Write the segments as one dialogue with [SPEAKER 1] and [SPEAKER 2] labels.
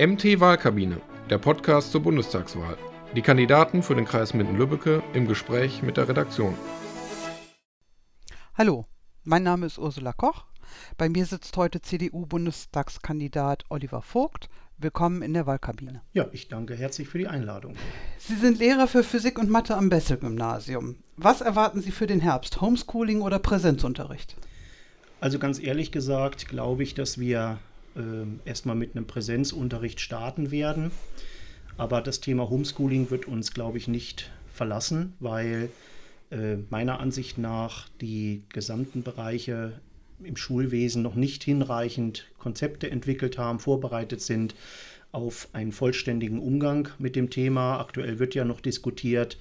[SPEAKER 1] MT Wahlkabine, der Podcast zur Bundestagswahl. Die Kandidaten für den Kreis Minden-Lübbecke im Gespräch mit der Redaktion.
[SPEAKER 2] Hallo, mein Name ist Ursula Koch. Bei mir sitzt heute CDU-Bundestagskandidat Oliver Vogt. Willkommen in der Wahlkabine.
[SPEAKER 3] Ja, ich danke herzlich für die Einladung.
[SPEAKER 2] Sie sind Lehrer für Physik und Mathe am Bessel-Gymnasium. Was erwarten Sie für den Herbst? Homeschooling oder Präsenzunterricht?
[SPEAKER 3] Also ganz ehrlich gesagt, glaube ich, dass wir äh, erstmal mit einem Präsenzunterricht starten werden. Aber das Thema Homeschooling wird uns, glaube ich, nicht verlassen, weil äh, meiner Ansicht nach die gesamten Bereiche im Schulwesen noch nicht hinreichend Konzepte entwickelt haben, vorbereitet sind auf einen vollständigen Umgang mit dem Thema. Aktuell wird ja noch diskutiert,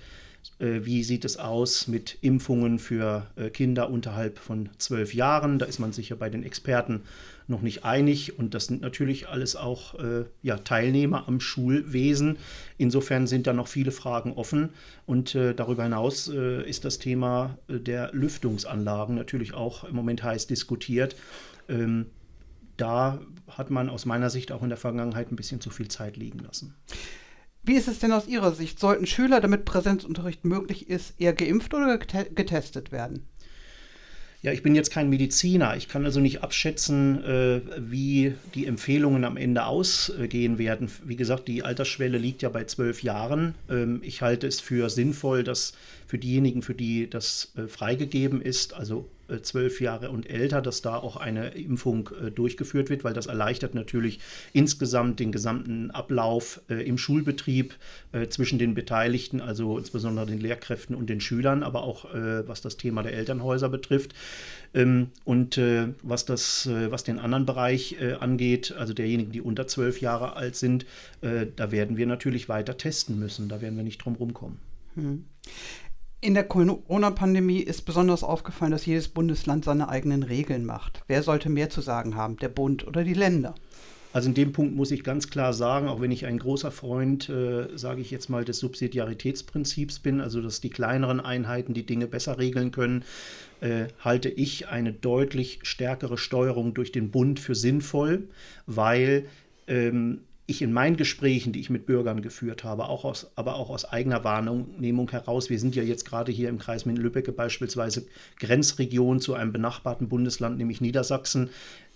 [SPEAKER 3] wie sieht es aus mit Impfungen für äh, Kinder unterhalb von zwölf Jahren. Da ist man sicher bei den Experten noch nicht einig und das sind natürlich alles auch äh, ja, Teilnehmer am Schulwesen. Insofern sind da noch viele Fragen offen und äh, darüber hinaus äh, ist das Thema äh, der Lüftungsanlagen natürlich auch im Moment heiß diskutiert. Ähm, da hat man aus meiner Sicht auch in der Vergangenheit ein bisschen zu viel Zeit liegen lassen.
[SPEAKER 2] Wie ist es denn aus Ihrer Sicht? Sollten Schüler, damit Präsenzunterricht möglich ist, eher geimpft oder getestet werden?
[SPEAKER 3] Ja, ich bin jetzt kein Mediziner. Ich kann also nicht abschätzen, äh, wie die Empfehlungen am Ende ausgehen werden. Wie gesagt, die Altersschwelle liegt ja bei zwölf Jahren. Ähm, ich halte es für sinnvoll, dass für diejenigen, für die das äh, freigegeben ist, also äh, zwölf Jahre und älter, dass da auch eine Impfung äh, durchgeführt wird, weil das erleichtert natürlich insgesamt den gesamten Ablauf im Schulbetrieb zwischen den Beteiligten, also insbesondere den Lehrkräften und den Schülern, aber auch was das Thema der Elternhäuser betrifft. Ähm, und was, das, was den anderen Bereich angeht, also derjenigen, die unter zwölf Jahre alt sind, da werden wir natürlich weiter testen müssen. Da werden wir nicht drum rumkommen. Hm.
[SPEAKER 2] In der Corona-Pandemie ist besonders aufgefallen, dass jedes Bundesland seine eigenen Regeln macht. Wer sollte mehr zu sagen haben, der Bund oder die Länder?
[SPEAKER 3] Also in dem Punkt muss ich ganz klar sagen, auch wenn ich ein großer Freund, äh, sage ich jetzt mal, des Subsidiaritätsprinzips bin, also dass die kleineren Einheiten die Dinge besser regeln können, äh, halte ich eine deutlich stärkere Steuerung durch den Bund für sinnvoll, weil ähm, ich in meinen Gesprächen, die ich mit Bürgern geführt habe, auch aus, aber auch aus eigener Wahrnehmung heraus, wir sind ja jetzt gerade hier im Kreis Minden-Lübbecke beispielsweise Grenzregion zu einem benachbarten Bundesland, nämlich Niedersachsen,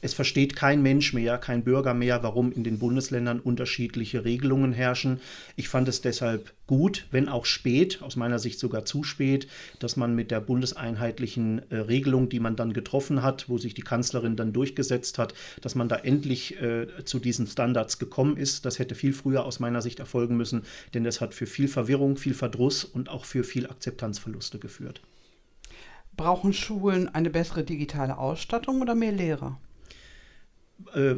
[SPEAKER 3] es versteht kein Mensch mehr, kein Bürger mehr, warum in den Bundesländern unterschiedliche Regelungen herrschen. Ich fand es deshalb gut, wenn auch spät, aus meiner Sicht sogar zu spät, dass man mit der bundeseinheitlichen äh, Regelung, die man dann getroffen hat, wo sich die Kanzlerin dann durchgesetzt hat, dass man da endlich äh, zu diesen Standards gekommen ist. Das hätte viel früher aus meiner Sicht erfolgen müssen, denn das hat für viel Verwirrung, viel Verdruss und auch für viel Akzeptanzverluste geführt.
[SPEAKER 2] Brauchen Schulen eine bessere digitale Ausstattung oder mehr Lehrer?
[SPEAKER 3] Äh,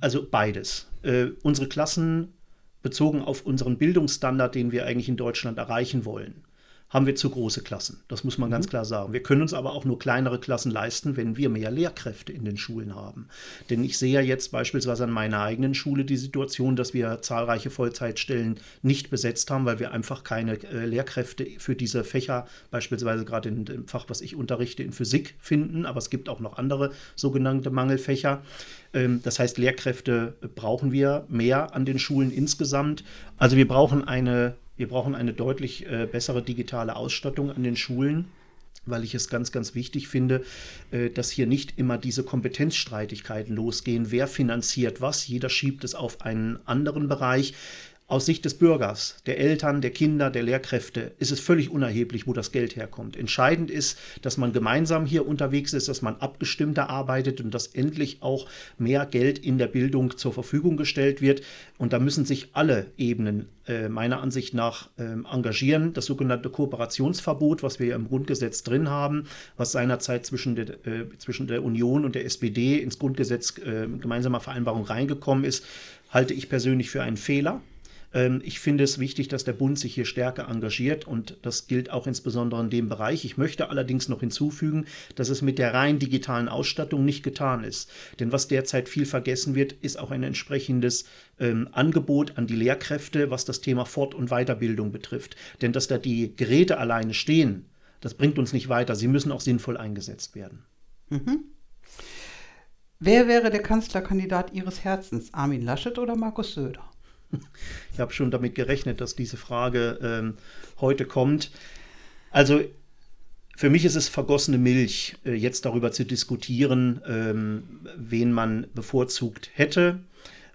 [SPEAKER 3] also beides. Äh, unsere Klassen bezogen auf unseren Bildungsstandard, den wir eigentlich in Deutschland erreichen wollen, haben wir zu große Klassen. Das muss man mhm. ganz klar sagen. Wir können uns aber auch nur kleinere Klassen leisten, wenn wir mehr Lehrkräfte in den Schulen haben. Denn ich sehe ja jetzt beispielsweise an meiner eigenen Schule die Situation, dass wir zahlreiche Vollzeitstellen nicht besetzt haben, weil wir einfach keine äh, Lehrkräfte für diese Fächer, beispielsweise gerade in dem Fach, was ich unterrichte, in Physik finden. Aber es gibt auch noch andere sogenannte Mangelfächer. Ähm, das heißt, Lehrkräfte brauchen wir mehr an den Schulen insgesamt. Also wir brauchen eine, wir brauchen eine deutlich äh, bessere digitale Ausstattung an den Schulen weil ich es ganz, ganz wichtig finde, äh, dass hier nicht immer diese Kompetenzstreitigkeiten losgehen. Wer finanziert was? Jeder schiebt es auf einen anderen Bereich. Aus Sicht des Bürgers, der Eltern, der Kinder, der Lehrkräfte ist es völlig unerheblich, wo das Geld herkommt. Entscheidend ist, dass man gemeinsam hier unterwegs ist, dass man abgestimmter arbeitet und dass endlich auch mehr Geld in der Bildung zur Verfügung gestellt wird. Und da müssen sich alle Ebenen äh, meiner Ansicht nach äh, engagieren. Das sogenannte Kooperationsverbot, was wir im Grundgesetz drin haben, was seinerzeit zwischen der, äh, zwischen der Union und der SPD ins Grundgesetz äh, gemeinsamer Vereinbarung reingekommen ist, halte ich persönlich für einen Fehler. Ähm, ich finde es wichtig, dass der Bund sich hier stärker engagiert und das gilt auch insbesondere in dem Bereich. Ich möchte allerdings noch hinzufügen, dass es mit der rein digitalen Ausstattung nicht getan ist. Denn was derzeit viel vergessen wird, ist auch ein entsprechendes ähm, Angebot an die Lehrkräfte, was das Thema Fort- und Weiterbildung betrifft. Denn dass da die Geräte alleine stehen, das bringt uns nicht weiter. Sie müssen auch sinnvoll eingesetzt werden. Mhm.
[SPEAKER 2] Wer wäre der Kanzlerkandidat Ihres Herzens, Armin Laschet oder Markus Söder?
[SPEAKER 3] Ich habe schon damit gerechnet, dass diese Frage ähm, heute kommt. Also für mich ist es vergossene Milch, äh, jetzt darüber zu diskutieren, ähm, wen man bevorzugt hätte.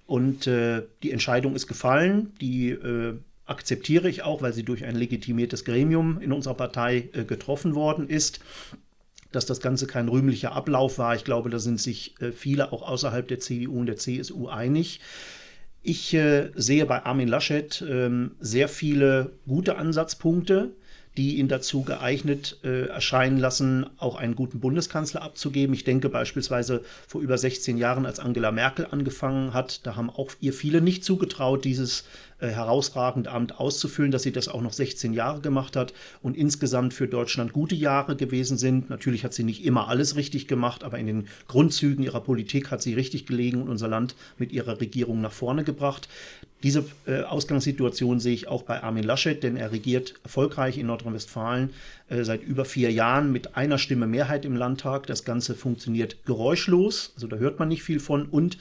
[SPEAKER 3] Und äh, die Entscheidung ist gefallen. Die äh, akzeptiere ich auch, weil sie durch ein legitimiertes Gremium in unserer Partei äh, getroffen worden ist. Dass das Ganze kein rühmlicher Ablauf war, ich glaube, da sind sich äh, viele auch außerhalb der CDU und der CSU einig. Ich äh, sehe bei Armin Laschet ähm, sehr viele gute Ansatzpunkte die ihn dazu geeignet äh, erscheinen lassen, auch einen guten Bundeskanzler abzugeben. Ich denke beispielsweise vor über 16 Jahren, als Angela Merkel angefangen hat, da haben auch ihr viele nicht zugetraut, dieses äh, herausragende Amt auszufüllen, dass sie das auch noch 16 Jahre gemacht hat und insgesamt für Deutschland gute Jahre gewesen sind. Natürlich hat sie nicht immer alles richtig gemacht, aber in den Grundzügen ihrer Politik hat sie richtig gelegen und unser Land mit ihrer Regierung nach vorne gebracht. Diese äh, Ausgangssituation sehe ich auch bei Armin Laschet, denn er regiert erfolgreich in Nordrhein-Westfalen äh, seit über vier Jahren mit einer Stimme Mehrheit im Landtag. Das Ganze funktioniert geräuschlos, also da hört man nicht viel von und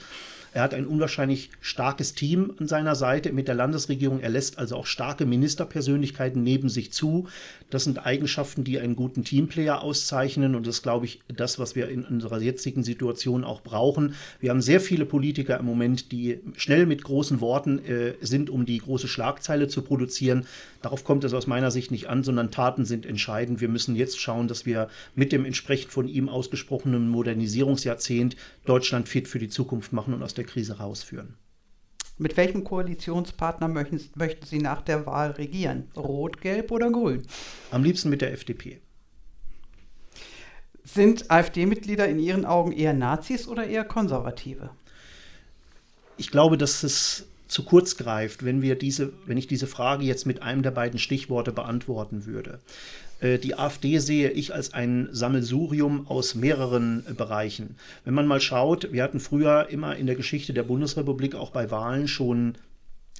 [SPEAKER 3] er hat ein unwahrscheinlich starkes Team an seiner Seite mit der Landesregierung. Er lässt also auch starke Ministerpersönlichkeiten neben sich zu. Das sind Eigenschaften, die einen guten Teamplayer auszeichnen. Und das ist, glaube ich, das, was wir in unserer jetzigen Situation auch brauchen. Wir haben sehr viele Politiker im Moment, die schnell mit großen Worten äh, sind, um die große Schlagzeile zu produzieren. Darauf kommt es aus meiner Sicht nicht an, sondern Taten sind entscheidend. Wir müssen jetzt schauen, dass wir mit dem entsprechend von ihm ausgesprochenen Modernisierungsjahrzehnt Deutschland fit für die Zukunft machen und aus der Krise rausführen.
[SPEAKER 2] Mit welchem Koalitionspartner möchten, möchten Sie nach der Wahl regieren? Rot, Gelb oder Grün?
[SPEAKER 3] Am liebsten mit der FDP.
[SPEAKER 2] Sind AfD-Mitglieder in Ihren Augen eher Nazis oder eher Konservative?
[SPEAKER 3] Ich glaube, dass es zu kurz greift, wenn, wir diese, wenn ich diese Frage jetzt mit einem der beiden Stichworte beantworten würde. Äh, die AfD sehe ich als ein Sammelsurium aus mehreren äh, Bereichen. Wenn man mal schaut, wir hatten früher immer in der Geschichte der Bundesrepublik auch bei Wahlen schon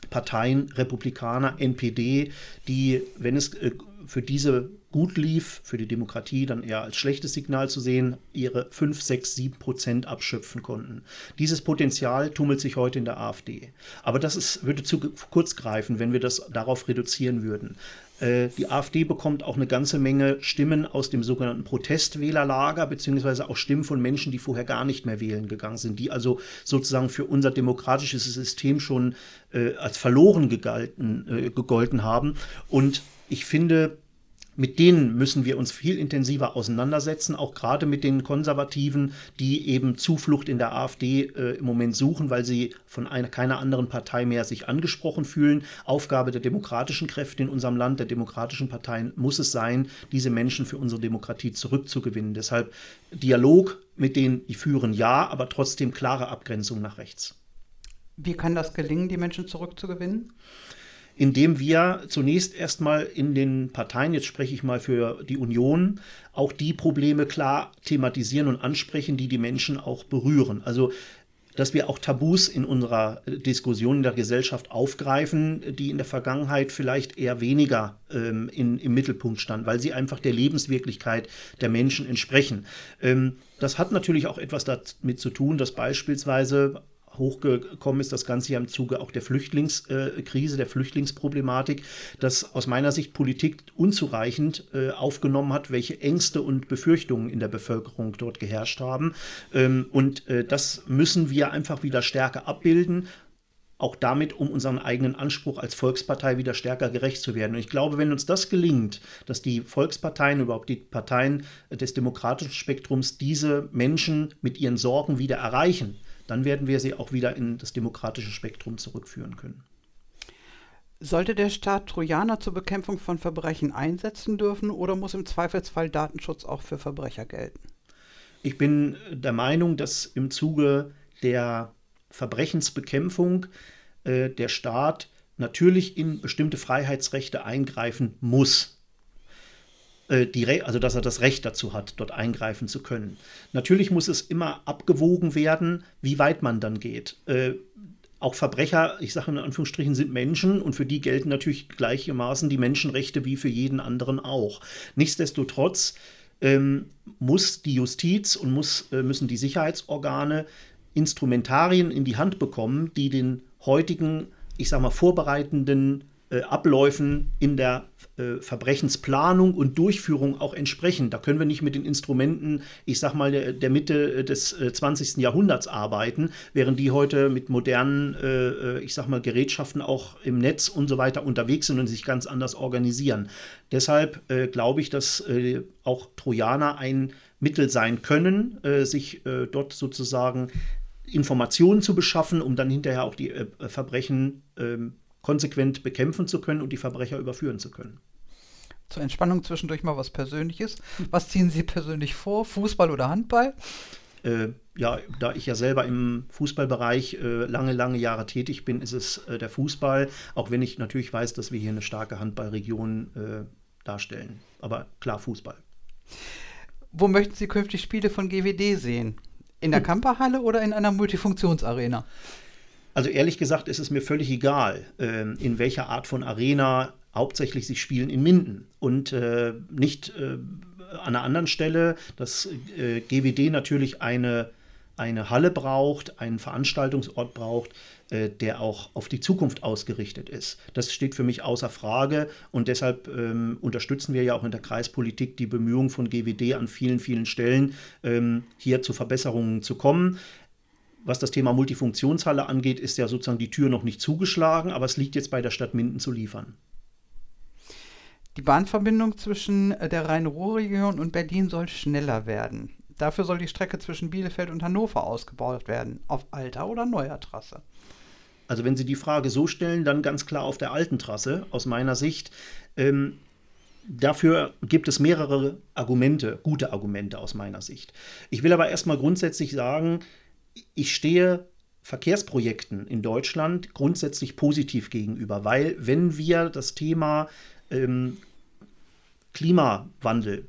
[SPEAKER 3] Parteien, Republikaner, NPD, die, wenn es äh, für diese gut lief, für die Demokratie dann eher als schlechtes Signal zu sehen, ihre 5, 6, 7 Prozent abschöpfen konnten. Dieses Potenzial tummelt sich heute in der AfD. Aber das ist, würde zu kurz greifen, wenn wir das darauf reduzieren würden. Äh, die AfD bekommt auch eine ganze Menge Stimmen aus dem sogenannten Protestwählerlager, beziehungsweise auch Stimmen von Menschen, die vorher gar nicht mehr wählen gegangen sind, die also sozusagen für unser demokratisches System schon äh, als verloren gegalten, äh, gegolten haben. Und ich finde, mit denen müssen wir uns viel intensiver auseinandersetzen, auch gerade mit den Konservativen, die eben Zuflucht in der AfD äh, im Moment suchen, weil sie von einer, keiner anderen Partei mehr sich angesprochen fühlen. Aufgabe der demokratischen Kräfte in unserem Land, der demokratischen Parteien muss es sein, diese Menschen für unsere Demokratie zurückzugewinnen. Deshalb Dialog mit denen, die führen ja, aber trotzdem klare Abgrenzung nach rechts.
[SPEAKER 2] Wie kann das gelingen, die Menschen zurückzugewinnen?
[SPEAKER 3] Indem wir zunächst erstmal in den Parteien, jetzt spreche ich mal für die Union, auch die Probleme klar thematisieren und ansprechen, die die Menschen auch berühren. Also dass wir auch Tabus in unserer Diskussion in der Gesellschaft aufgreifen, die in der Vergangenheit vielleicht eher weniger ähm, in, im Mittelpunkt standen, weil sie einfach der Lebenswirklichkeit der Menschen entsprechen. Ähm, das hat natürlich auch etwas damit zu tun, dass beispielsweise hochgekommen ist, das Ganze ja im Zuge auch der Flüchtlingskrise, der Flüchtlingsproblematik, dass aus meiner Sicht Politik unzureichend äh, aufgenommen hat, welche Ängste und Befürchtungen in der Bevölkerung dort geherrscht haben. Ähm, und äh, das müssen wir einfach wieder stärker abbilden, auch damit, um unseren eigenen Anspruch als Volkspartei wieder stärker gerecht zu werden. Und ich glaube, wenn uns das gelingt, dass die Volksparteien, überhaupt die Parteien des demokratischen Spektrums diese Menschen mit ihren Sorgen wieder erreichen, dann werden wir sie auch wieder in das demokratische Spektrum zurückführen können.
[SPEAKER 2] Sollte der Staat Trojaner zur Bekämpfung von Verbrechen einsetzen dürfen oder muss im Zweifelsfall Datenschutz auch für Verbrecher gelten?
[SPEAKER 3] Ich bin der Meinung, dass im Zuge der Verbrechensbekämpfung äh, der Staat natürlich in bestimmte Freiheitsrechte eingreifen muss. Äh, die, also dass er das Recht dazu hat, dort eingreifen zu können. Natürlich muss es immer abgewogen werden, wie weit man dann geht. Äh, auch Verbrecher, ich sage in Anführungsstrichen, sind Menschen und für die gelten natürlich gleichermaßen die Menschenrechte wie für jeden anderen auch. Nichtsdestotrotz ähm, muss die Justiz und muss, äh, müssen die Sicherheitsorgane Instrumentarien in die Hand bekommen, die den heutigen, ich sag mal, vorbereitenden Abläufen in der äh, Verbrechensplanung und Durchführung auch entsprechen. Da können wir nicht mit den Instrumenten, ich sag mal, der, der Mitte des äh, 20. Jahrhunderts arbeiten, während die heute mit modernen, äh, äh, ich sag mal, Gerätschaften auch im Netz und so weiter unterwegs sind und sich ganz anders organisieren. Deshalb äh, glaube ich, dass auch Trojaner ein Mittel sein können, sich dort sozusagen Informationen zu beschaffen, um dann hinterher auch die Verbrechen ähm, konsequent bekämpfen zu können und die Verbrecher überführen zu können.
[SPEAKER 2] Zur Entspannung zwischendurch mal was Persönliches. Was ziehen Sie persönlich vor? Fußball oder Handball?
[SPEAKER 3] Äh, ja, da ich ja selber im Fußballbereich äh, lange, lange Jahre tätig bin, ist es äh, der Fußball, auch wenn ich natürlich weiß, dass wir hier eine starke Handballregion äh, darstellen. Aber klar, Fußball.
[SPEAKER 2] Wo möchten Sie künftig Spiele von GWD sehen? In der hm. Kamperhalle oder in einer Multifunktionsarena?
[SPEAKER 3] Also ehrlich gesagt ist es mir völlig egal, äh, in welcher Art von Arena hauptsächlich sich spielen in Minden. Und äh, nicht äh, an einer anderen Stelle, dass äh, GWD natürlich eine, eine Halle braucht, einen Veranstaltungsort braucht, der auch auf die Zukunft ausgerichtet ist. Das steht für mich außer Frage. Und deshalb ähm, unterstützen wir ja auch in der Kreispolitik die Bemühungen von GWD an vielen, vielen Stellen, ähm, hier zu Verbesserungen zu kommen was das Thema Multifunktionshalle angeht, ist ja sozusagen die Tür noch nicht zugeschlagen, aber es liegt jetzt bei der Stadt Minden zu liefern.
[SPEAKER 2] Die Bahnverbindung zwischen der Rhein-Ruhr-Region und Berlin soll schneller werden. Dafür soll die Strecke zwischen Bielefeld und Hannover ausgebaut werden, auf alter oder neuer Trasse.
[SPEAKER 3] Also wenn Sie die Frage so stellen, dann ganz klar auf der alten Trasse, aus meiner Sicht. Ähm, dafür gibt es mehrere Argumente, gute Argumente aus meiner Sicht. Ich will aber erstmal grundsätzlich sagen, ich stehe Verkehrsprojekten in Deutschland grundsätzlich positiv gegenüber, weil wenn wir das Thema ähm, Klimawandel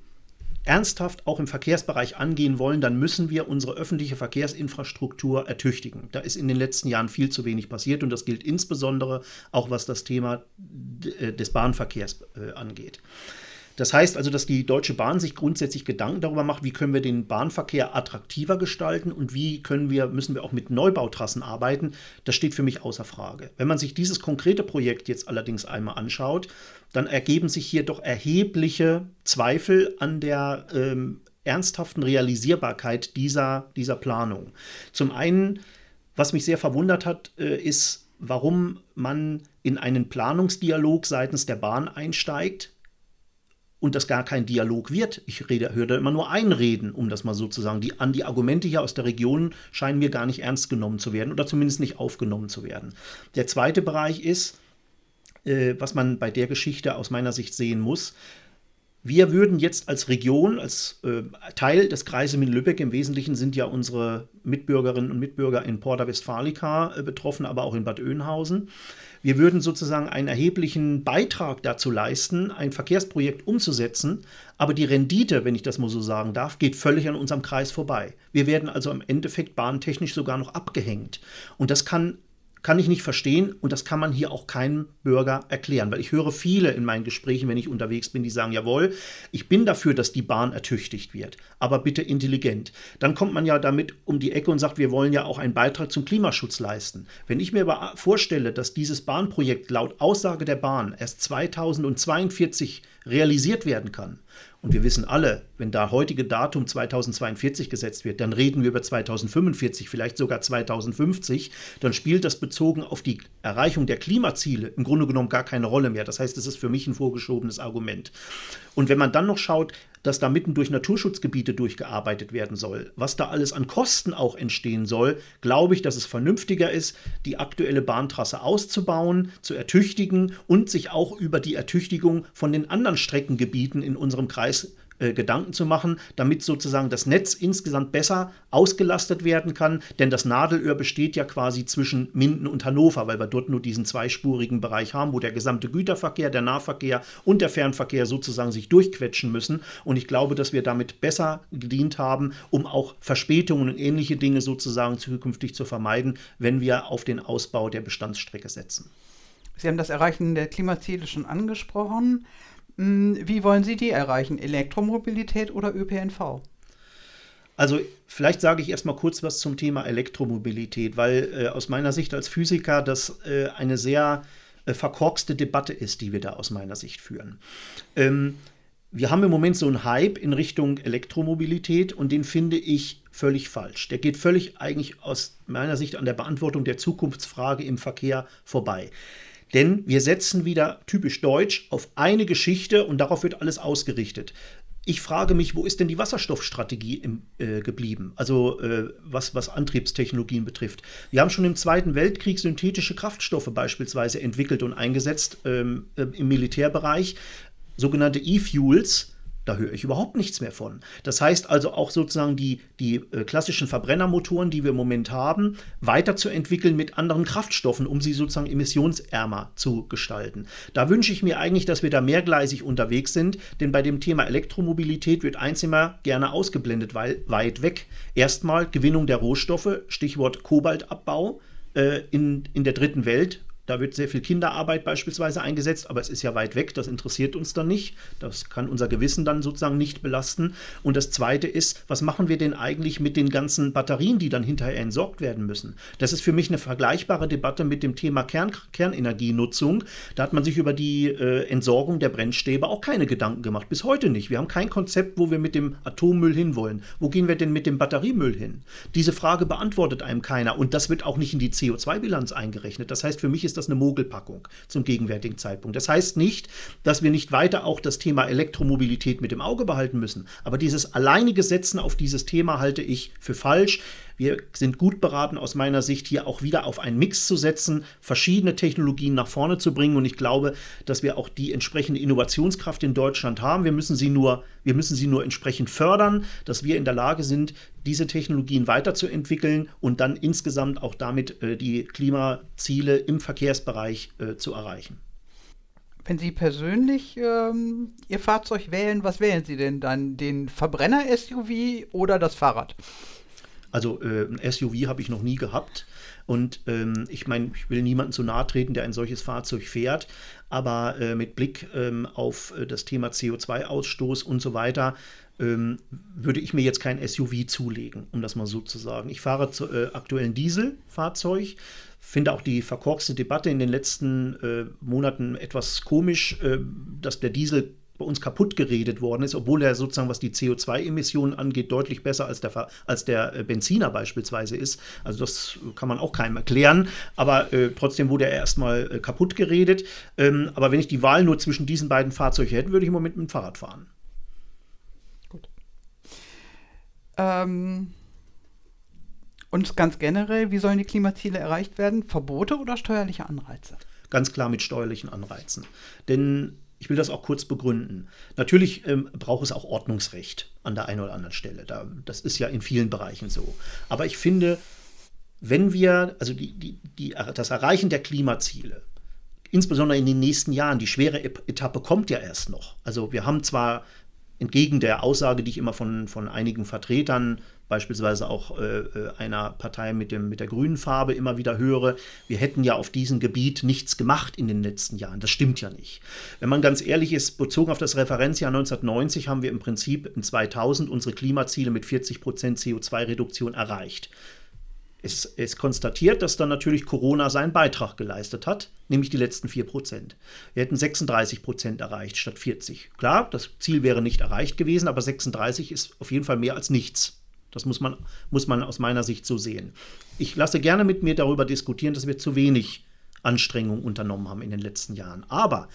[SPEAKER 3] ernsthaft auch im Verkehrsbereich angehen wollen, dann müssen wir unsere öffentliche Verkehrsinfrastruktur ertüchtigen. Da ist in den letzten Jahren viel zu wenig passiert und das gilt insbesondere auch was das Thema äh, des Bahnverkehrs äh, angeht. Das heißt also, dass die Deutsche Bahn sich grundsätzlich Gedanken darüber macht, wie können wir den Bahnverkehr attraktiver gestalten und wie können wir, müssen wir auch mit Neubautrassen arbeiten. Das steht für mich außer Frage. Wenn man sich dieses konkrete Projekt jetzt allerdings einmal anschaut, dann ergeben sich hier doch erhebliche Zweifel an der ähm, ernsthaften Realisierbarkeit dieser, dieser Planung. Zum einen, was mich sehr verwundert hat, äh, ist, warum man in einen Planungsdialog seitens der Bahn einsteigt, und das gar kein Dialog wird. Ich rede, höre da immer nur einreden, um das mal so zu sagen. Die, an die Argumente hier aus der Region scheinen mir gar nicht ernst genommen zu werden oder zumindest nicht aufgenommen zu werden. Der zweite Bereich ist, äh, was man bei der Geschichte aus meiner Sicht sehen muss, wir würden jetzt als Region, als äh, Teil des Kreises Minden-Lübeck, im Wesentlichen sind ja unsere Mitbürgerinnen und Mitbürger in Porta Westfalica äh, betroffen, aber auch in Bad Oeynhausen. Wir würden sozusagen einen erheblichen Beitrag dazu leisten, ein Verkehrsprojekt umzusetzen, aber die Rendite, wenn ich das mal so sagen darf, geht völlig an unserem Kreis vorbei. Wir werden also im Endeffekt bahntechnisch sogar noch abgehängt. Und das kann kann ich nicht verstehen und das kann man hier auch keinem Bürger erklären, weil ich höre viele in meinen Gesprächen, wenn ich unterwegs bin, die sagen, jawohl, ich bin dafür, dass die Bahn ertüchtigt wird, aber bitte intelligent. Dann kommt man ja damit um die Ecke und sagt, wir wollen ja auch einen Beitrag zum Klimaschutz leisten. Wenn ich mir aber vorstelle, dass dieses Bahnprojekt laut Aussage der Bahn erst 2042 realisiert werden kann und wir wissen alle, wenn da heutige Datum 2042 gesetzt wird, dann reden wir über 2045, vielleicht sogar 2050. Dann spielt das bezogen auf die Erreichung der Klimaziele im Grunde genommen gar keine Rolle mehr. Das heißt, es ist für mich ein vorgeschobenes Argument. Und wenn man dann noch schaut, dass da mitten durch Naturschutzgebiete durchgearbeitet werden soll, was da alles an Kosten auch entstehen soll, glaube ich, dass es vernünftiger ist, die aktuelle Bahntrasse auszubauen, zu ertüchtigen und sich auch über die Ertüchtigung von den anderen Streckengebieten in unserem Kreis äh, Gedanken zu machen, damit sozusagen das Netz insgesamt besser ausgelastet werden kann. Denn das Nadelöhr besteht ja quasi zwischen Minden und Hannover, weil wir dort nur diesen zweispurigen Bereich haben, wo der gesamte Güterverkehr, der Nahverkehr und der Fernverkehr sozusagen sich durchquetschen müssen. Und ich glaube, dass wir damit besser gedient haben, um auch Verspätungen und ähnliche Dinge sozusagen zukünftig zu vermeiden, wenn wir auf den Ausbau der Bestandsstrecke setzen.
[SPEAKER 2] Sie haben das Erreichen der Klimaziele schon angesprochen. Hm, wie wollen Sie die erreichen? Elektromobilität oder ÖPNV?
[SPEAKER 3] Also vielleicht sage ich erstmal kurz was zum Thema Elektromobilität, weil äh, aus meiner Sicht als Physiker das äh, eine sehr äh, verkorkste Debatte ist, die wir da aus meiner Sicht führen. Ähm, wir haben im Moment so einen Hype in Richtung Elektromobilität und den finde ich völlig falsch. Der geht völlig eigentlich aus meiner Sicht an der Beantwortung der Zukunftsfrage im Verkehr vorbei. Denn wir setzen wieder typisch deutsch auf eine Geschichte und darauf wird alles ausgerichtet. Ich frage mich, wo ist denn die Wasserstoffstrategie im, äh, geblieben? Also äh, was, was Antriebstechnologien betrifft. Wir haben schon im Zweiten Weltkrieg synthetische Kraftstoffe beispielsweise entwickelt und eingesetzt ähm, äh, im Militärbereich, sogenannte E-Fuels da höre ich überhaupt nichts mehr von. Das heißt also auch sozusagen die, die äh, klassischen Verbrennermotoren, die wir im Moment haben, weiterzuentwickeln mit anderen Kraftstoffen, um sie sozusagen emissionsärmer zu gestalten. Da wünsche ich mir eigentlich, dass wir da mehrgleisig unterwegs sind, denn bei dem Thema Elektromobilität wird eins immer gerne ausgeblendet, weil weit weg. Erstmal Gewinnung der Rohstoffe, Stichwort Kobaltabbau äh, in, in der dritten Welt da wird sehr viel Kinderarbeit beispielsweise eingesetzt, aber es ist ja weit weg, das interessiert uns dann nicht. Das kann unser Gewissen dann sozusagen nicht belasten. Und das Zweite ist, was machen wir denn eigentlich mit den ganzen Batterien, die dann hinterher entsorgt werden müssen? Das ist für mich eine vergleichbare Debatte mit dem Thema Kern Kernenergienutzung. Da hat man sich über die äh, Entsorgung der Brennstäbe auch keine Gedanken gemacht. Bis heute nicht. Wir haben kein Konzept, wo wir mit dem Atommüll hinwollen. Wo gehen wir denn mit dem Batteriemüll hin? Diese Frage beantwortet einem keiner. Und das wird auch nicht in die CO2-Bilanz eingerechnet. Das heißt, für mich ist ist das eine Mogelpackung zum gegenwärtigen Zeitpunkt. Das heißt nicht, dass wir nicht weiter auch das Thema Elektromobilität mit im Auge behalten müssen. Aber dieses alleinige Setzen auf dieses Thema halte ich für falsch. Wir sind gut beraten, aus meiner Sicht hier auch wieder auf einen Mix zu setzen, verschiedene Technologien nach vorne zu bringen. Und ich glaube, dass wir auch die entsprechende Innovationskraft in Deutschland haben. Wir müssen sie nur, wir müssen sie nur entsprechend fördern, dass wir in der Lage sind, diese Technologien weiterzuentwickeln und dann insgesamt auch damit äh, die Klimaziele im Verkehrsbereich äh, zu erreichen.
[SPEAKER 2] Wenn Sie persönlich ähm, Ihr Fahrzeug wählen, was wählen Sie denn dann? Den Verbrenner-SUV oder das Fahrrad?
[SPEAKER 3] Also äh, ein SUV habe ich noch nie gehabt. Und ähm, ich meine, ich will niemandem zu nahe treten, der ein solches Fahrzeug fährt, aber äh, mit Blick ähm, auf äh, das Thema CO2-Ausstoß und so weiter ähm, würde ich mir jetzt kein SUV zulegen, um das mal so zu sagen. Ich fahre zu äh, aktuellen Dieselfahrzeug, finde auch die verkorkste Debatte in den letzten äh, Monaten etwas komisch, äh, dass der Diesel bei uns kaputt geredet worden ist, obwohl er sozusagen, was die CO2-Emissionen angeht, deutlich besser als der, als der äh, Benziner beispielsweise ist. Also das kann man auch keinem erklären, aber äh, trotzdem wurde er erstmal äh, kaputt geredet. Ähm, aber wenn ich die Wahl nur zwischen diesen beiden Fahrzeugen hätte, würde ich im Moment mit dem Fahrrad fahren.
[SPEAKER 2] Gut. Ähm, und ganz generell, wie sollen die Klimaziele erreicht werden? Verbote oder steuerliche Anreize?
[SPEAKER 3] Ganz klar mit steuerlichen Anreizen. Denn ich will das auch kurz begründen. Natürlich ähm, braucht es auch Ordnungsrecht an der einen oder anderen Stelle. Da, das ist ja in vielen Bereichen so. Aber ich finde, wenn wir, also die, die, die, das Erreichen der Klimaziele, insbesondere in den nächsten Jahren, die schwere Etappe kommt ja erst noch. Also wir haben zwar entgegen der Aussage, die ich immer von, von einigen Vertretern beispielsweise auch äh, äh, einer Partei mit, dem, mit der grünen Farbe immer wieder höre, wir hätten ja auf diesem Gebiet nichts gemacht in den letzten Jahren. Das stimmt ja nicht. Wenn man ganz ehrlich ist, bezogen auf das Referenzjahr 1990 haben wir im Prinzip in 2000 unsere Klimaziele mit 40 Prozent CO2-Reduktion erreicht. Es ist konstatiert, dass dann natürlich Corona seinen Beitrag geleistet hat, nämlich die letzten 4 Prozent. Wir hätten 36 Prozent erreicht statt 40. Klar, das Ziel wäre nicht erreicht gewesen, aber 36 ist auf jeden Fall mehr als nichts. Das muss man, muss man aus meiner Sicht so sehen. Ich lasse gerne mit mir darüber diskutieren, dass wir zu wenig Anstrengungen unternommen haben in den letzten Jahren. Aber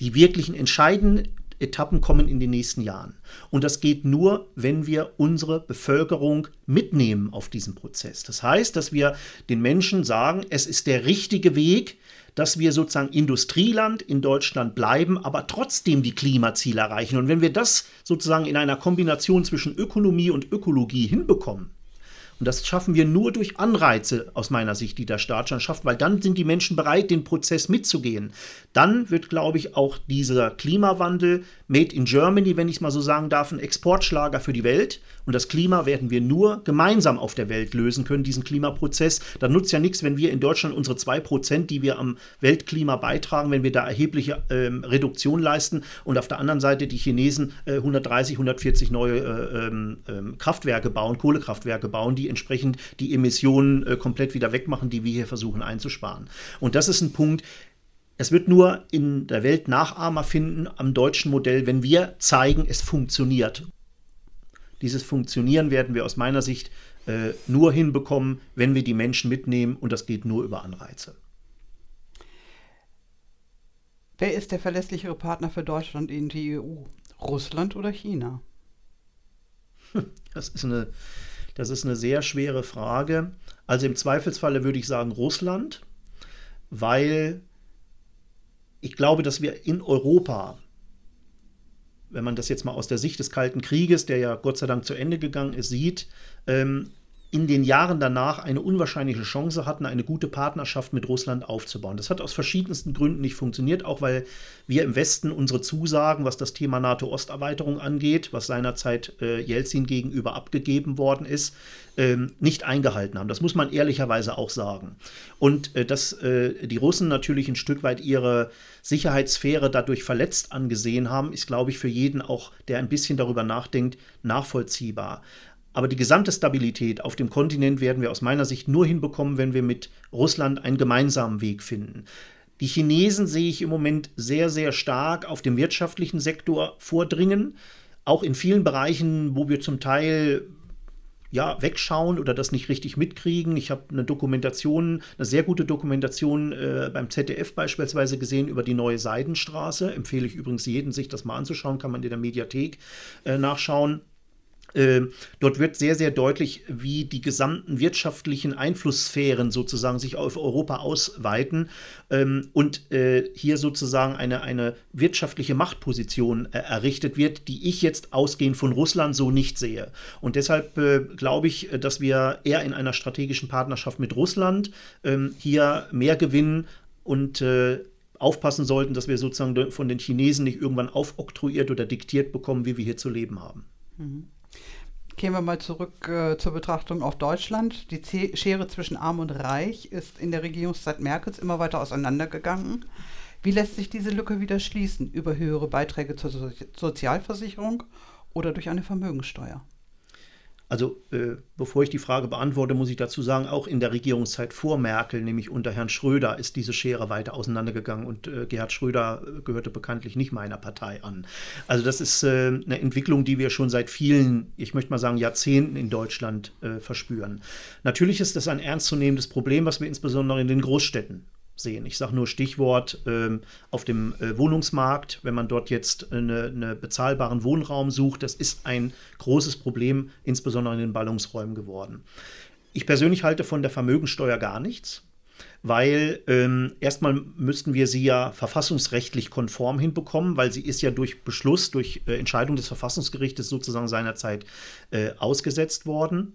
[SPEAKER 3] die wirklichen entscheidenden Etappen kommen in den nächsten Jahren. Und das geht nur, wenn wir unsere Bevölkerung mitnehmen auf diesen Prozess. Das heißt, dass wir den Menschen sagen, es ist der richtige Weg, dass wir sozusagen Industrieland in Deutschland bleiben, aber trotzdem die Klimaziele erreichen. Und wenn wir das sozusagen in einer Kombination zwischen Ökonomie und Ökologie hinbekommen, und das schaffen wir nur durch Anreize aus meiner Sicht, die der Staat schon schafft, weil dann sind die Menschen bereit, den Prozess mitzugehen. Dann wird, glaube ich, auch dieser Klimawandel Made in Germany, wenn ich es mal so sagen darf, ein Exportschlager für die Welt. Und das Klima werden wir nur gemeinsam auf der Welt lösen können, diesen Klimaprozess. Da nutzt ja nichts, wenn wir in Deutschland unsere 2%, die wir am Weltklima beitragen, wenn wir da erhebliche ähm, Reduktion leisten und auf der anderen Seite die Chinesen äh, 130, 140 neue äh, ähm, ähm, Kraftwerke bauen, Kohlekraftwerke bauen, die entsprechend die Emissionen äh, komplett wieder wegmachen, die wir hier versuchen einzusparen. Und das ist ein Punkt, es wird nur in der Welt Nachahmer finden am deutschen Modell, wenn wir zeigen, es funktioniert. Dieses Funktionieren werden wir aus meiner Sicht äh, nur hinbekommen, wenn wir die Menschen mitnehmen und das geht nur über Anreize.
[SPEAKER 2] Wer ist der verlässlichere Partner für Deutschland in die EU? Russland oder China?
[SPEAKER 3] Das ist eine, das ist eine sehr schwere Frage. Also im Zweifelsfalle würde ich sagen Russland, weil ich glaube, dass wir in Europa, wenn man das jetzt mal aus der Sicht des Kalten Krieges, der ja Gott sei Dank zu Ende gegangen ist, sieht, ähm, in den Jahren danach eine unwahrscheinliche Chance hatten, eine gute Partnerschaft mit Russland aufzubauen. Das hat aus verschiedensten Gründen nicht funktioniert, auch weil wir im Westen unsere Zusagen, was das Thema NATO-Osterweiterung angeht, was seinerzeit äh, Jelzin gegenüber abgegeben worden ist, ähm, nicht eingehalten haben. Das muss man ehrlicherweise auch sagen. Und äh, dass äh, die Russen natürlich ein Stück weit ihre Sicherheitssphäre dadurch verletzt angesehen haben, ist, glaube ich, für jeden auch, der ein bisschen darüber nachdenkt, nachvollziehbar. Aber die gesamte Stabilität auf dem Kontinent werden wir aus meiner Sicht nur hinbekommen, wenn wir mit Russland einen gemeinsamen Weg finden. Die Chinesen sehe ich im Moment sehr, sehr stark auf dem wirtschaftlichen Sektor vordringen. Auch in vielen Bereichen, wo wir zum Teil ja, wegschauen oder das nicht richtig mitkriegen. Ich habe eine Dokumentation, eine sehr gute Dokumentation äh, beim ZDF beispielsweise gesehen über die neue Seidenstraße. Empfehle ich übrigens jedem, sich das mal anzuschauen, kann man in der Mediathek äh, nachschauen. Ähm, dort wird sehr, sehr deutlich, wie die gesamten wirtschaftlichen Einflusssphären sozusagen sich auf Europa ausweiten ähm, und äh, hier sozusagen eine, eine wirtschaftliche Machtposition äh, errichtet wird, die ich jetzt ausgehend von Russland so nicht sehe. Und deshalb äh, glaube ich, dass wir eher in einer strategischen Partnerschaft mit Russland ähm, hier mehr gewinnen und aufpassen sollten, dass wir sozusagen von den Chinesen nicht irgendwann aufoktroyiert oder diktiert bekommen, wie wir hier zu leben haben.
[SPEAKER 2] Mhm. Gehen wir mal zurück äh, zur Betrachtung auf Deutschland. Die Z Schere zwischen Arm und Reich ist in der Regierungszeit Merkels immer weiter auseinandergegangen. Wie lässt sich diese Lücke wieder schließen? Über höhere Beiträge zur so Sozialversicherung oder durch eine Vermögensteuer?
[SPEAKER 3] Also äh, bevor ich die Frage beantworte, muss ich dazu sagen, auch in der Regierungszeit vor Merkel, nämlich unter Herrn Schröder, ist diese Schere weiter auseinandergegangen und äh, Gerhard Schröder äh, gehörte bekanntlich nicht meiner Partei an. Also das ist äh, eine Entwicklung, die wir schon seit vielen, ich möchte mal sagen, Jahrzehnten in Deutschland äh, verspüren. Natürlich ist das ein ernstzunehmendes Problem, was wir insbesondere in den Großstädten sehen. Ich sage nur Stichwort ähm, auf dem äh, Wohnungsmarkt, wenn man dort jetzt einen eine bezahlbaren Wohnraum sucht, das ist ein großes Problem, insbesondere in den Ballungsräumen geworden. Ich persönlich halte von der Vermögensteuer gar nichts, weil ähm, erstmal müssten wir sie ja verfassungsrechtlich konform hinbekommen, weil sie ist ja durch Beschluss, durch äh, Entscheidung des Verfassungsgerichtes sozusagen seinerzeit äh, ausgesetzt worden.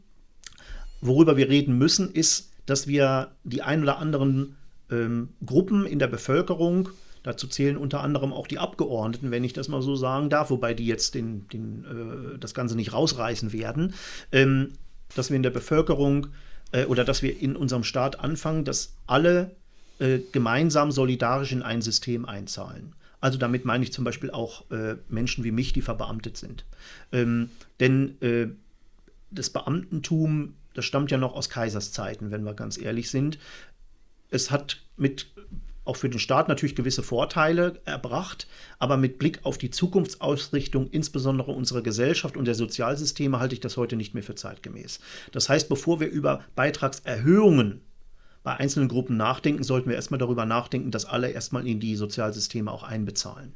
[SPEAKER 3] Worüber wir reden müssen, ist, dass wir die ein oder anderen ähm, Gruppen in der Bevölkerung, dazu zählen unter anderem auch die Abgeordneten, wenn ich das mal so sagen darf, wobei die jetzt den, den, äh, das Ganze nicht rausreißen werden, ähm, dass wir in der Bevölkerung äh, oder dass wir in unserem Staat anfangen, dass alle äh, gemeinsam solidarisch in ein System einzahlen. Also damit meine ich zum Beispiel auch äh, Menschen wie mich, die verbeamtet sind. Ähm, denn äh, das Beamtentum, das stammt ja noch aus Kaiserszeiten, wenn wir ganz ehrlich sind. Es hat mit auch für den Staat natürlich gewisse Vorteile erbracht, aber mit Blick auf die Zukunftsausrichtung, insbesondere unserer Gesellschaft und der Sozialsysteme, halte ich das heute nicht mehr für zeitgemäß. Das heißt, bevor wir über Beitragserhöhungen bei einzelnen Gruppen nachdenken, sollten wir erstmal darüber nachdenken, dass alle erstmal in die Sozialsysteme auch einbezahlen.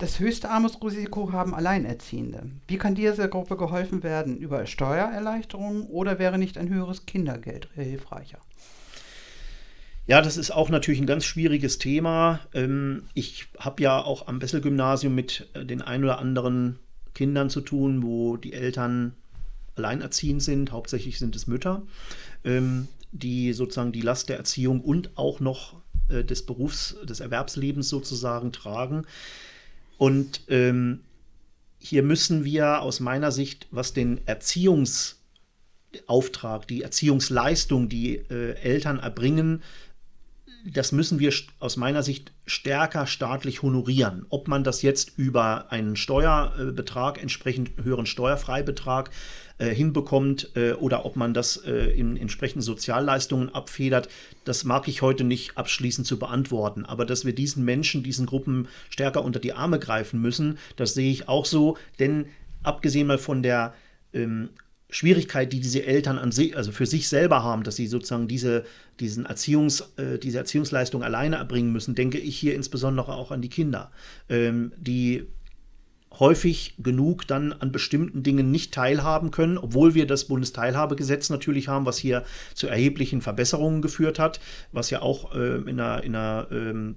[SPEAKER 2] Das höchste Armutsrisiko haben Alleinerziehende. Wie kann dieser Gruppe geholfen werden? Über Steuererleichterungen oder wäre nicht ein höheres Kindergeld hilfreicher?
[SPEAKER 3] Ja, das ist auch natürlich ein ganz schwieriges Thema. Ähm, ich habe ja auch am Bessel-Gymnasium mit äh, den ein oder anderen Kindern zu tun, wo die Eltern alleinerziehend sind. Hauptsächlich sind es Mütter, ähm, die sozusagen die Last der Erziehung und auch noch äh, des Berufs, des Erwerbslebens sozusagen tragen. Und ähm, hier müssen wir aus meiner Sicht, was den Erziehungsauftrag, die Erziehungsleistung, die äh, Eltern erbringen, das müssen wir aus meiner Sicht stärker staatlich honorieren. Ob man das jetzt über einen Steuerbetrag, entsprechend höheren Steuerfreibetrag äh, hinbekommt äh, oder ob man das äh, in entsprechenden Sozialleistungen abfedert, das mag ich heute nicht abschließend zu beantworten. Aber dass wir diesen Menschen, diesen Gruppen stärker unter die Arme greifen müssen, das sehe ich auch so. Denn abgesehen mal von der ähm, Schwierigkeit, die diese Eltern an sich, also für sich selber haben, dass sie sozusagen diese, diesen Erziehungs, äh, diese Erziehungsleistung alleine erbringen müssen, denke ich hier insbesondere auch an die Kinder, ähm, die häufig genug dann an bestimmten Dingen nicht teilhaben können, obwohl wir das Bundesteilhabegesetz natürlich haben, was hier zu erheblichen Verbesserungen geführt hat, was ja auch äh, in einer, in einer ähm,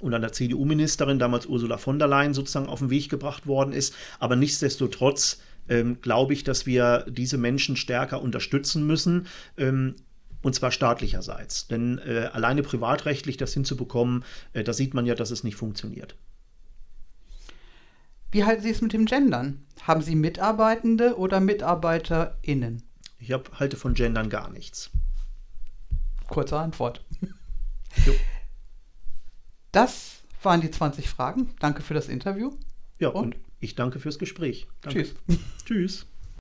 [SPEAKER 3] unter einer CDU-Ministerin, damals Ursula von der Leyen, sozusagen auf den Weg gebracht worden ist. Aber nichtsdestotrotz ähm, glaube ich, dass wir diese Menschen stärker unterstützen müssen. Ähm, und zwar staatlicherseits. Denn äh, alleine privatrechtlich das hinzubekommen, äh, da sieht man ja, dass es nicht funktioniert.
[SPEAKER 2] Wie halten Sie es mit dem Gendern? Haben Sie Mitarbeitende oder MitarbeiterInnen?
[SPEAKER 3] Ich hab, halte von Gendern gar nichts.
[SPEAKER 2] Kurze Antwort. Jo. Das waren die 20 Fragen. Danke für das Interview.
[SPEAKER 3] Ja, und, und ich danke fürs Gespräch. Danke.
[SPEAKER 2] Tschüss.
[SPEAKER 3] Tschüss.